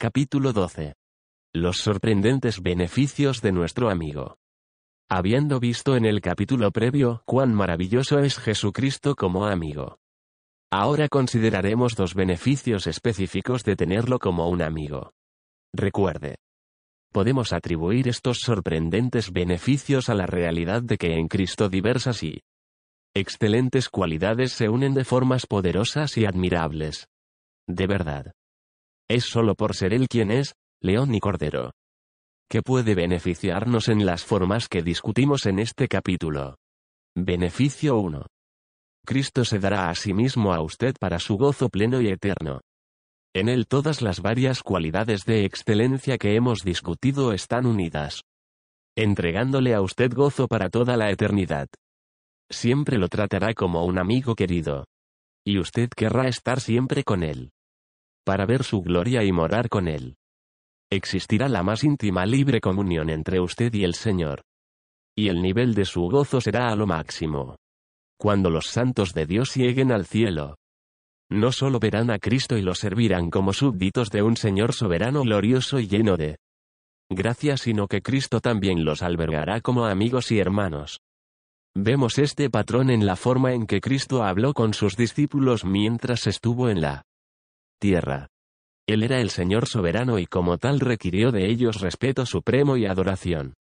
Capítulo 12. Los sorprendentes beneficios de nuestro amigo. Habiendo visto en el capítulo previo cuán maravilloso es Jesucristo como amigo. Ahora consideraremos dos beneficios específicos de tenerlo como un amigo. Recuerde. Podemos atribuir estos sorprendentes beneficios a la realidad de que en Cristo diversas y excelentes cualidades se unen de formas poderosas y admirables. De verdad. Es solo por ser Él quien es, león y cordero. Que puede beneficiarnos en las formas que discutimos en este capítulo. Beneficio 1. Cristo se dará a sí mismo a usted para su gozo pleno y eterno. En él todas las varias cualidades de excelencia que hemos discutido están unidas. Entregándole a usted gozo para toda la eternidad. Siempre lo tratará como un amigo querido. Y usted querrá estar siempre con él para ver su gloria y morar con Él. Existirá la más íntima libre comunión entre usted y el Señor. Y el nivel de su gozo será a lo máximo. Cuando los santos de Dios lleguen al cielo, no solo verán a Cristo y lo servirán como súbditos de un Señor soberano glorioso y lleno de gracia, sino que Cristo también los albergará como amigos y hermanos. Vemos este patrón en la forma en que Cristo habló con sus discípulos mientras estuvo en la tierra. Él era el Señor soberano y como tal requirió de ellos respeto supremo y adoración.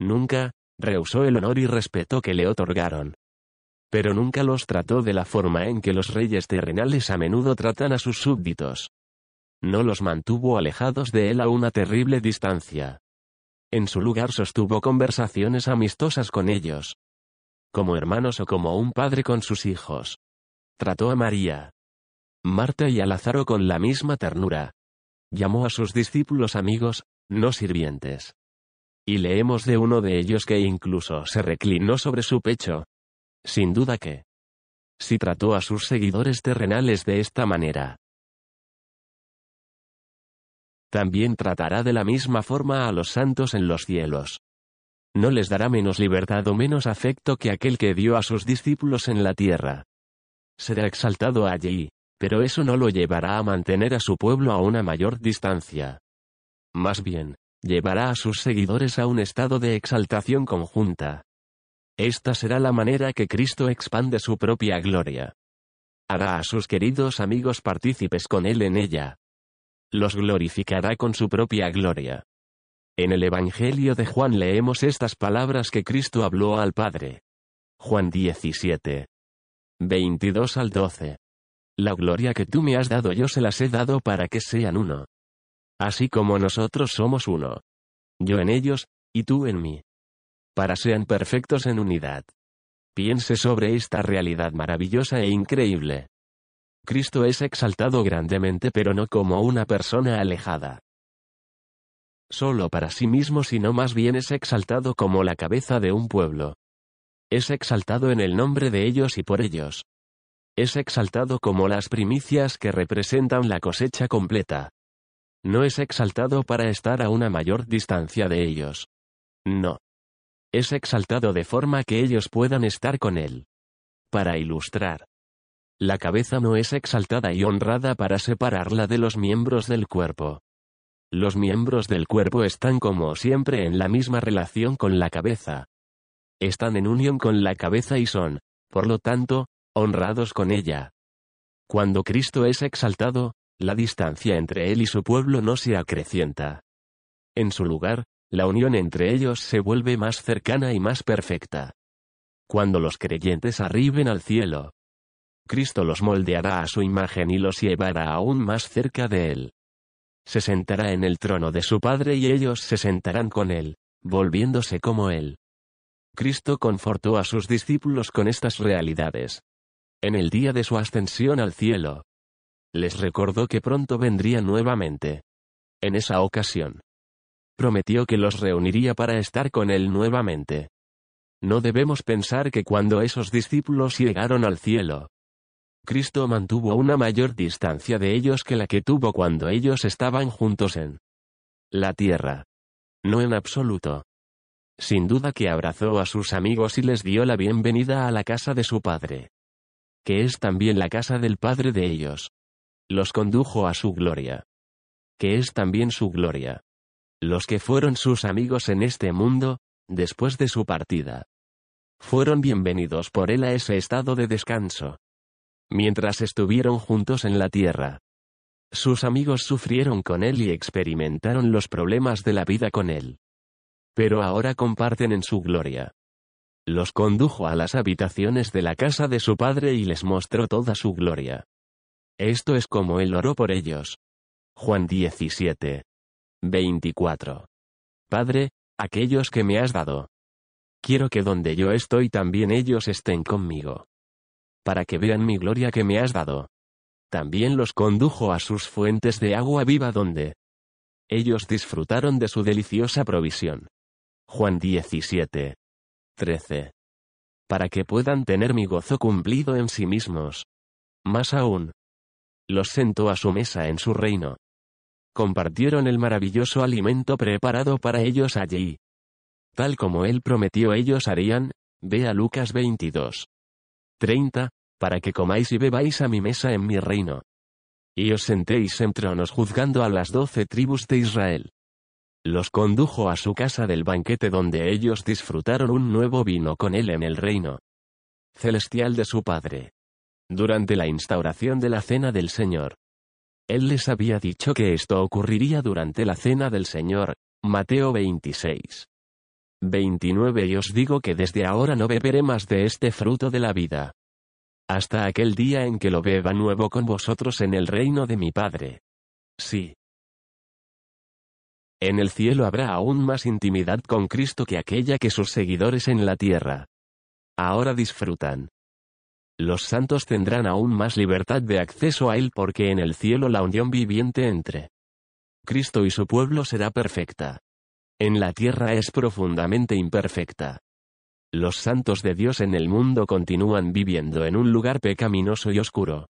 Nunca, rehusó el honor y respeto que le otorgaron. Pero nunca los trató de la forma en que los reyes terrenales a menudo tratan a sus súbditos. No los mantuvo alejados de él a una terrible distancia. En su lugar sostuvo conversaciones amistosas con ellos. Como hermanos o como un padre con sus hijos. Trató a María, Marta y a con la misma ternura. Llamó a sus discípulos amigos, no sirvientes. Y leemos de uno de ellos que incluso se reclinó sobre su pecho. Sin duda que. Si trató a sus seguidores terrenales de esta manera. También tratará de la misma forma a los santos en los cielos. No les dará menos libertad o menos afecto que aquel que dio a sus discípulos en la tierra. Será exaltado allí, pero eso no lo llevará a mantener a su pueblo a una mayor distancia. Más bien, llevará a sus seguidores a un estado de exaltación conjunta. Esta será la manera que Cristo expande su propia gloria. Hará a sus queridos amigos partícipes con Él en ella. Los glorificará con su propia gloria. En el Evangelio de Juan leemos estas palabras que Cristo habló al Padre. Juan 17. 22 al 12. La gloria que tú me has dado yo se las he dado para que sean uno. Así como nosotros somos uno. Yo en ellos, y tú en mí. Para sean perfectos en unidad. Piense sobre esta realidad maravillosa e increíble. Cristo es exaltado grandemente pero no como una persona alejada. Solo para sí mismo sino más bien es exaltado como la cabeza de un pueblo. Es exaltado en el nombre de ellos y por ellos es exaltado como las primicias que representan la cosecha completa. No es exaltado para estar a una mayor distancia de ellos. No. Es exaltado de forma que ellos puedan estar con él. Para ilustrar. La cabeza no es exaltada y honrada para separarla de los miembros del cuerpo. Los miembros del cuerpo están como siempre en la misma relación con la cabeza. Están en unión con la cabeza y son, por lo tanto, honrados con ella. Cuando Cristo es exaltado, la distancia entre Él y su pueblo no se acrecienta. En su lugar, la unión entre ellos se vuelve más cercana y más perfecta. Cuando los creyentes arriben al cielo, Cristo los moldeará a su imagen y los llevará aún más cerca de Él. Se sentará en el trono de su Padre y ellos se sentarán con Él, volviéndose como Él. Cristo confortó a sus discípulos con estas realidades en el día de su ascensión al cielo. Les recordó que pronto vendría nuevamente. En esa ocasión. Prometió que los reuniría para estar con él nuevamente. No debemos pensar que cuando esos discípulos llegaron al cielo, Cristo mantuvo una mayor distancia de ellos que la que tuvo cuando ellos estaban juntos en la tierra. No en absoluto. Sin duda que abrazó a sus amigos y les dio la bienvenida a la casa de su Padre que es también la casa del Padre de ellos. Los condujo a su gloria. que es también su gloria. Los que fueron sus amigos en este mundo, después de su partida, fueron bienvenidos por él a ese estado de descanso. Mientras estuvieron juntos en la tierra, sus amigos sufrieron con él y experimentaron los problemas de la vida con él. Pero ahora comparten en su gloria. Los condujo a las habitaciones de la casa de su padre y les mostró toda su gloria. Esto es como él oró por ellos. Juan 17. 24. Padre, aquellos que me has dado. Quiero que donde yo estoy también ellos estén conmigo. Para que vean mi gloria que me has dado. También los condujo a sus fuentes de agua viva donde ellos disfrutaron de su deliciosa provisión. Juan 17. 13. Para que puedan tener mi gozo cumplido en sí mismos. Más aún. Los sentó a su mesa en su reino. Compartieron el maravilloso alimento preparado para ellos allí. Tal como él prometió ellos harían, ve a Lucas 22. 30, para que comáis y bebáis a mi mesa en mi reino. Y os sentéis en tronos juzgando a las doce tribus de Israel. Los condujo a su casa del banquete donde ellos disfrutaron un nuevo vino con él en el reino celestial de su Padre. Durante la instauración de la cena del Señor. Él les había dicho que esto ocurriría durante la cena del Señor, Mateo 26. 29 Y os digo que desde ahora no beberé más de este fruto de la vida hasta aquel día en que lo beba nuevo con vosotros en el reino de mi Padre. Sí. En el cielo habrá aún más intimidad con Cristo que aquella que sus seguidores en la tierra. Ahora disfrutan. Los santos tendrán aún más libertad de acceso a Él porque en el cielo la unión viviente entre Cristo y su pueblo será perfecta. En la tierra es profundamente imperfecta. Los santos de Dios en el mundo continúan viviendo en un lugar pecaminoso y oscuro.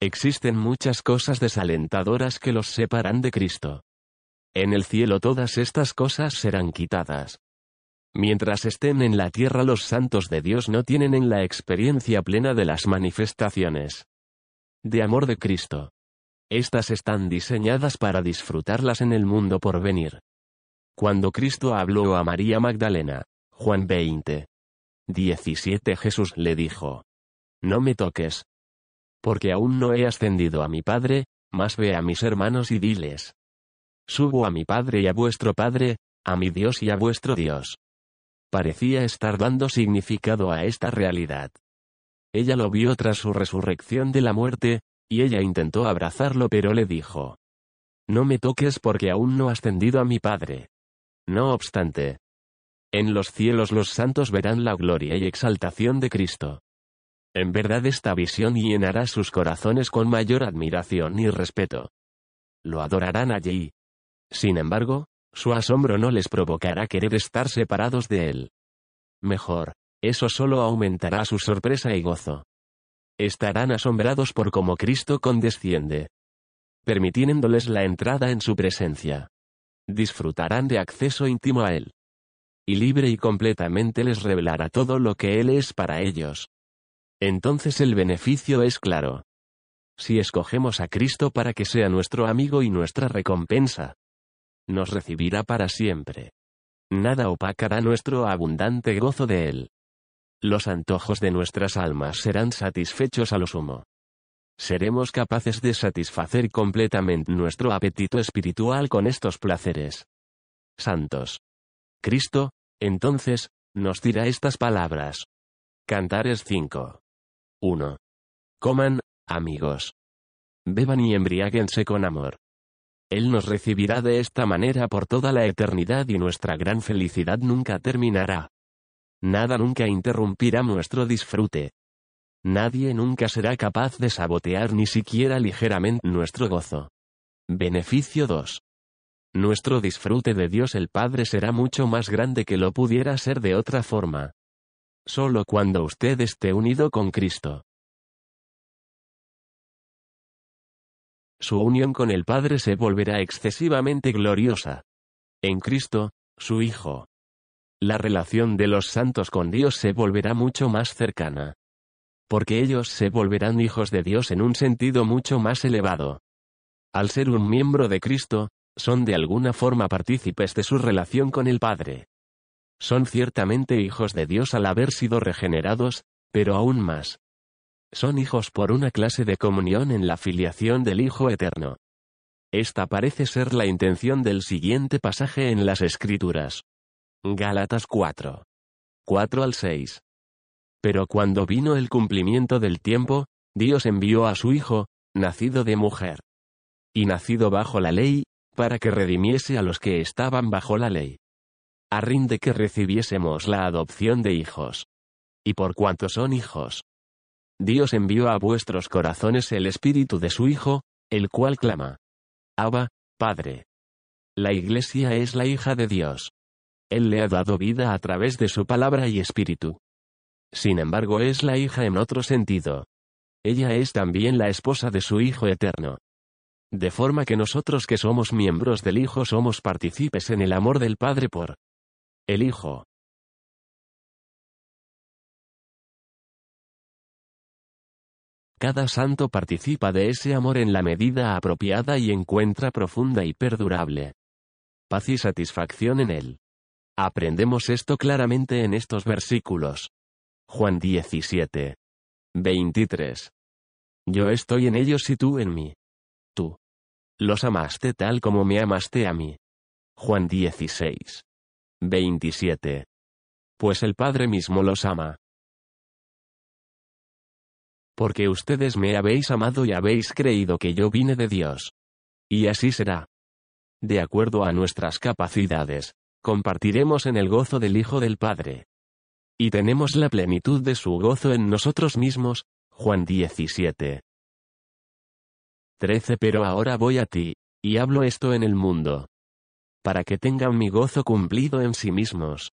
Existen muchas cosas desalentadoras que los separan de Cristo. En el cielo todas estas cosas serán quitadas. Mientras estén en la tierra los santos de Dios no tienen en la experiencia plena de las manifestaciones de amor de Cristo. Estas están diseñadas para disfrutarlas en el mundo por venir. Cuando Cristo habló a María Magdalena, Juan 20. 17 Jesús le dijo. No me toques. Porque aún no he ascendido a mi Padre, mas ve a mis hermanos y diles. Subo a mi Padre y a vuestro Padre, a mi Dios y a vuestro Dios. Parecía estar dando significado a esta realidad. Ella lo vio tras su resurrección de la muerte, y ella intentó abrazarlo pero le dijo. No me toques porque aún no ascendido a mi Padre. No obstante, en los cielos los santos verán la gloria y exaltación de Cristo. En verdad esta visión llenará sus corazones con mayor admiración y respeto. Lo adorarán allí. Sin embargo, su asombro no les provocará querer estar separados de él. Mejor, eso solo aumentará su sorpresa y gozo. Estarán asombrados por cómo Cristo condesciende, permitiéndoles la entrada en su presencia. Disfrutarán de acceso íntimo a Él y libre y completamente les revelará todo lo que Él es para ellos. Entonces el beneficio es claro. Si escogemos a Cristo para que sea nuestro amigo y nuestra recompensa, nos recibirá para siempre. Nada opacará nuestro abundante gozo de Él. Los antojos de nuestras almas serán satisfechos a lo sumo. Seremos capaces de satisfacer completamente nuestro apetito espiritual con estos placeres. Santos. Cristo, entonces, nos dirá estas palabras. Cantares 5. 1. Coman, amigos. Beban y embriáguense con amor. Él nos recibirá de esta manera por toda la eternidad y nuestra gran felicidad nunca terminará. Nada nunca interrumpirá nuestro disfrute. Nadie nunca será capaz de sabotear ni siquiera ligeramente nuestro gozo. Beneficio 2. Nuestro disfrute de Dios el Padre será mucho más grande que lo pudiera ser de otra forma. Solo cuando usted esté unido con Cristo. Su unión con el Padre se volverá excesivamente gloriosa. En Cristo, su Hijo. La relación de los santos con Dios se volverá mucho más cercana. Porque ellos se volverán hijos de Dios en un sentido mucho más elevado. Al ser un miembro de Cristo, son de alguna forma partícipes de su relación con el Padre. Son ciertamente hijos de Dios al haber sido regenerados, pero aún más. Son hijos por una clase de comunión en la filiación del Hijo Eterno. Esta parece ser la intención del siguiente pasaje en las Escrituras. Gálatas 4. 4 al 6. Pero cuando vino el cumplimiento del tiempo, Dios envió a su Hijo, nacido de mujer. Y nacido bajo la ley, para que redimiese a los que estaban bajo la ley. A rinde que recibiésemos la adopción de hijos. Y por cuanto son hijos. Dios envió a vuestros corazones el espíritu de su Hijo, el cual clama. Abba, Padre. La Iglesia es la hija de Dios. Él le ha dado vida a través de su palabra y espíritu. Sin embargo es la hija en otro sentido. Ella es también la esposa de su Hijo eterno. De forma que nosotros que somos miembros del Hijo somos partícipes en el amor del Padre por el Hijo. Cada santo participa de ese amor en la medida apropiada y encuentra profunda y perdurable paz y satisfacción en él. Aprendemos esto claramente en estos versículos. Juan 17. 23. Yo estoy en ellos y tú en mí. Tú. Los amaste tal como me amaste a mí. Juan 16. 27. Pues el Padre mismo los ama porque ustedes me habéis amado y habéis creído que yo vine de Dios. Y así será. De acuerdo a nuestras capacidades, compartiremos en el gozo del Hijo del Padre. Y tenemos la plenitud de su gozo en nosotros mismos, Juan 17. 13 Pero ahora voy a ti, y hablo esto en el mundo. Para que tengan mi gozo cumplido en sí mismos.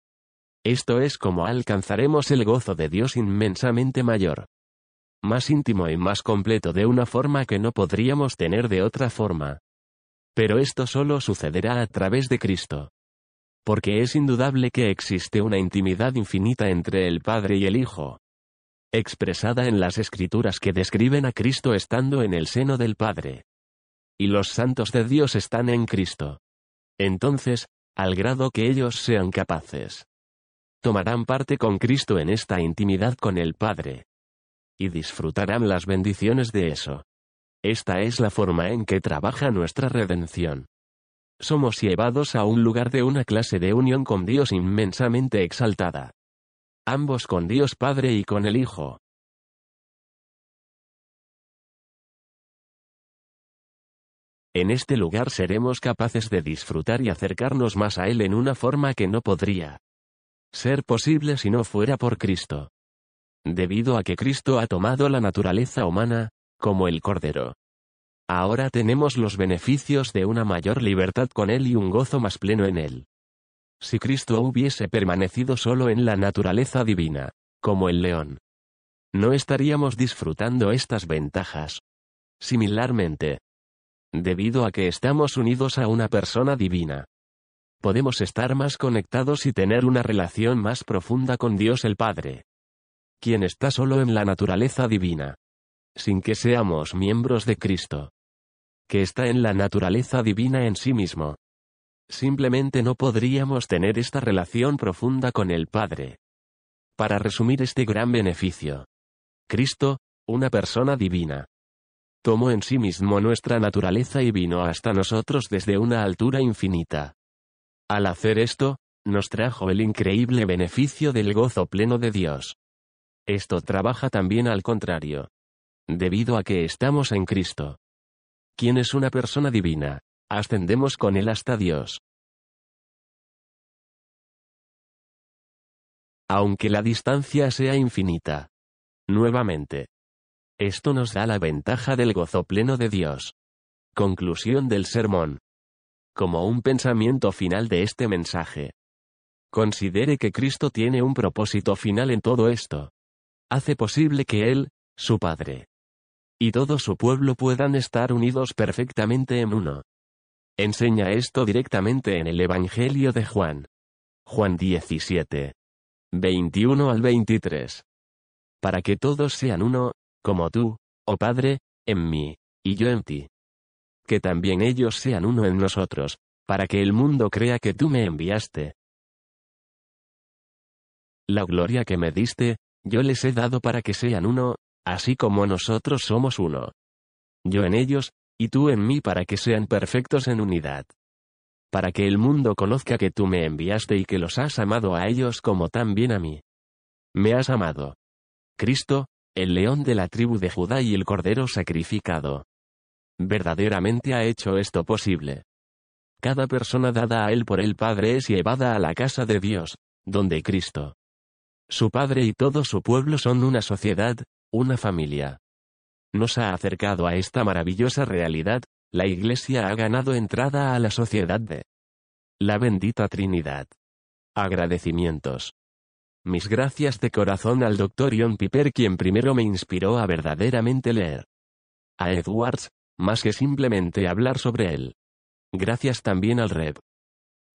Esto es como alcanzaremos el gozo de Dios inmensamente mayor más íntimo y más completo de una forma que no podríamos tener de otra forma. Pero esto solo sucederá a través de Cristo. Porque es indudable que existe una intimidad infinita entre el Padre y el Hijo. Expresada en las escrituras que describen a Cristo estando en el seno del Padre. Y los santos de Dios están en Cristo. Entonces, al grado que ellos sean capaces. Tomarán parte con Cristo en esta intimidad con el Padre y disfrutarán las bendiciones de eso. Esta es la forma en que trabaja nuestra redención. Somos llevados a un lugar de una clase de unión con Dios inmensamente exaltada. Ambos con Dios Padre y con el Hijo. En este lugar seremos capaces de disfrutar y acercarnos más a Él en una forma que no podría ser posible si no fuera por Cristo debido a que Cristo ha tomado la naturaleza humana, como el Cordero. Ahora tenemos los beneficios de una mayor libertad con Él y un gozo más pleno en Él. Si Cristo hubiese permanecido solo en la naturaleza divina, como el león, no estaríamos disfrutando estas ventajas. Similarmente, debido a que estamos unidos a una persona divina, podemos estar más conectados y tener una relación más profunda con Dios el Padre quien está solo en la naturaleza divina. Sin que seamos miembros de Cristo. Que está en la naturaleza divina en sí mismo. Simplemente no podríamos tener esta relación profunda con el Padre. Para resumir este gran beneficio. Cristo, una persona divina. Tomó en sí mismo nuestra naturaleza y vino hasta nosotros desde una altura infinita. Al hacer esto, nos trajo el increíble beneficio del gozo pleno de Dios. Esto trabaja también al contrario. Debido a que estamos en Cristo. Quien es una persona divina, ascendemos con Él hasta Dios. Aunque la distancia sea infinita. Nuevamente. Esto nos da la ventaja del gozo pleno de Dios. Conclusión del sermón. Como un pensamiento final de este mensaje. Considere que Cristo tiene un propósito final en todo esto hace posible que Él, su Padre, y todo su pueblo puedan estar unidos perfectamente en uno. Enseña esto directamente en el Evangelio de Juan. Juan 17. 21 al 23. Para que todos sean uno, como tú, oh Padre, en mí, y yo en ti. que también ellos sean uno en nosotros, para que el mundo crea que tú me enviaste. La gloria que me diste, yo les he dado para que sean uno, así como nosotros somos uno. Yo en ellos, y tú en mí para que sean perfectos en unidad. Para que el mundo conozca que tú me enviaste y que los has amado a ellos como también a mí. Me has amado. Cristo, el león de la tribu de Judá y el cordero sacrificado. Verdaderamente ha hecho esto posible. Cada persona dada a él por el Padre es llevada a la casa de Dios, donde Cristo, su Padre y todo su pueblo son una sociedad, una familia. Nos ha acercado a esta maravillosa realidad, la Iglesia ha ganado entrada a la sociedad de la bendita Trinidad. Agradecimientos. Mis gracias de corazón al Dr. John Piper quien primero me inspiró a verdaderamente leer. A Edwards, más que simplemente hablar sobre él. Gracias también al Rev.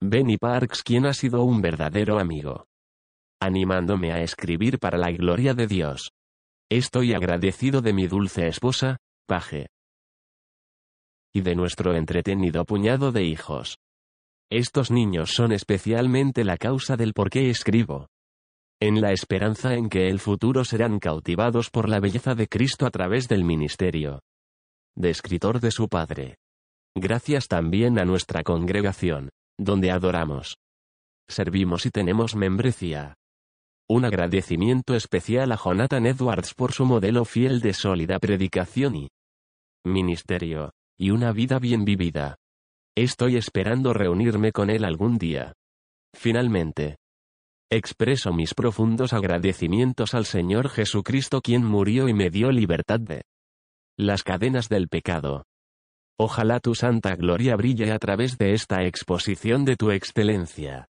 Benny Parks quien ha sido un verdadero amigo animándome a escribir para la gloria de Dios. Estoy agradecido de mi dulce esposa, Paje. Y de nuestro entretenido puñado de hijos. Estos niños son especialmente la causa del por qué escribo. En la esperanza en que el futuro serán cautivados por la belleza de Cristo a través del ministerio. De escritor de su Padre. Gracias también a nuestra congregación, donde adoramos. Servimos y tenemos membresía. Un agradecimiento especial a Jonathan Edwards por su modelo fiel de sólida predicación y ministerio, y una vida bien vivida. Estoy esperando reunirme con él algún día. Finalmente, expreso mis profundos agradecimientos al Señor Jesucristo quien murió y me dio libertad de las cadenas del pecado. Ojalá tu santa gloria brille a través de esta exposición de tu excelencia.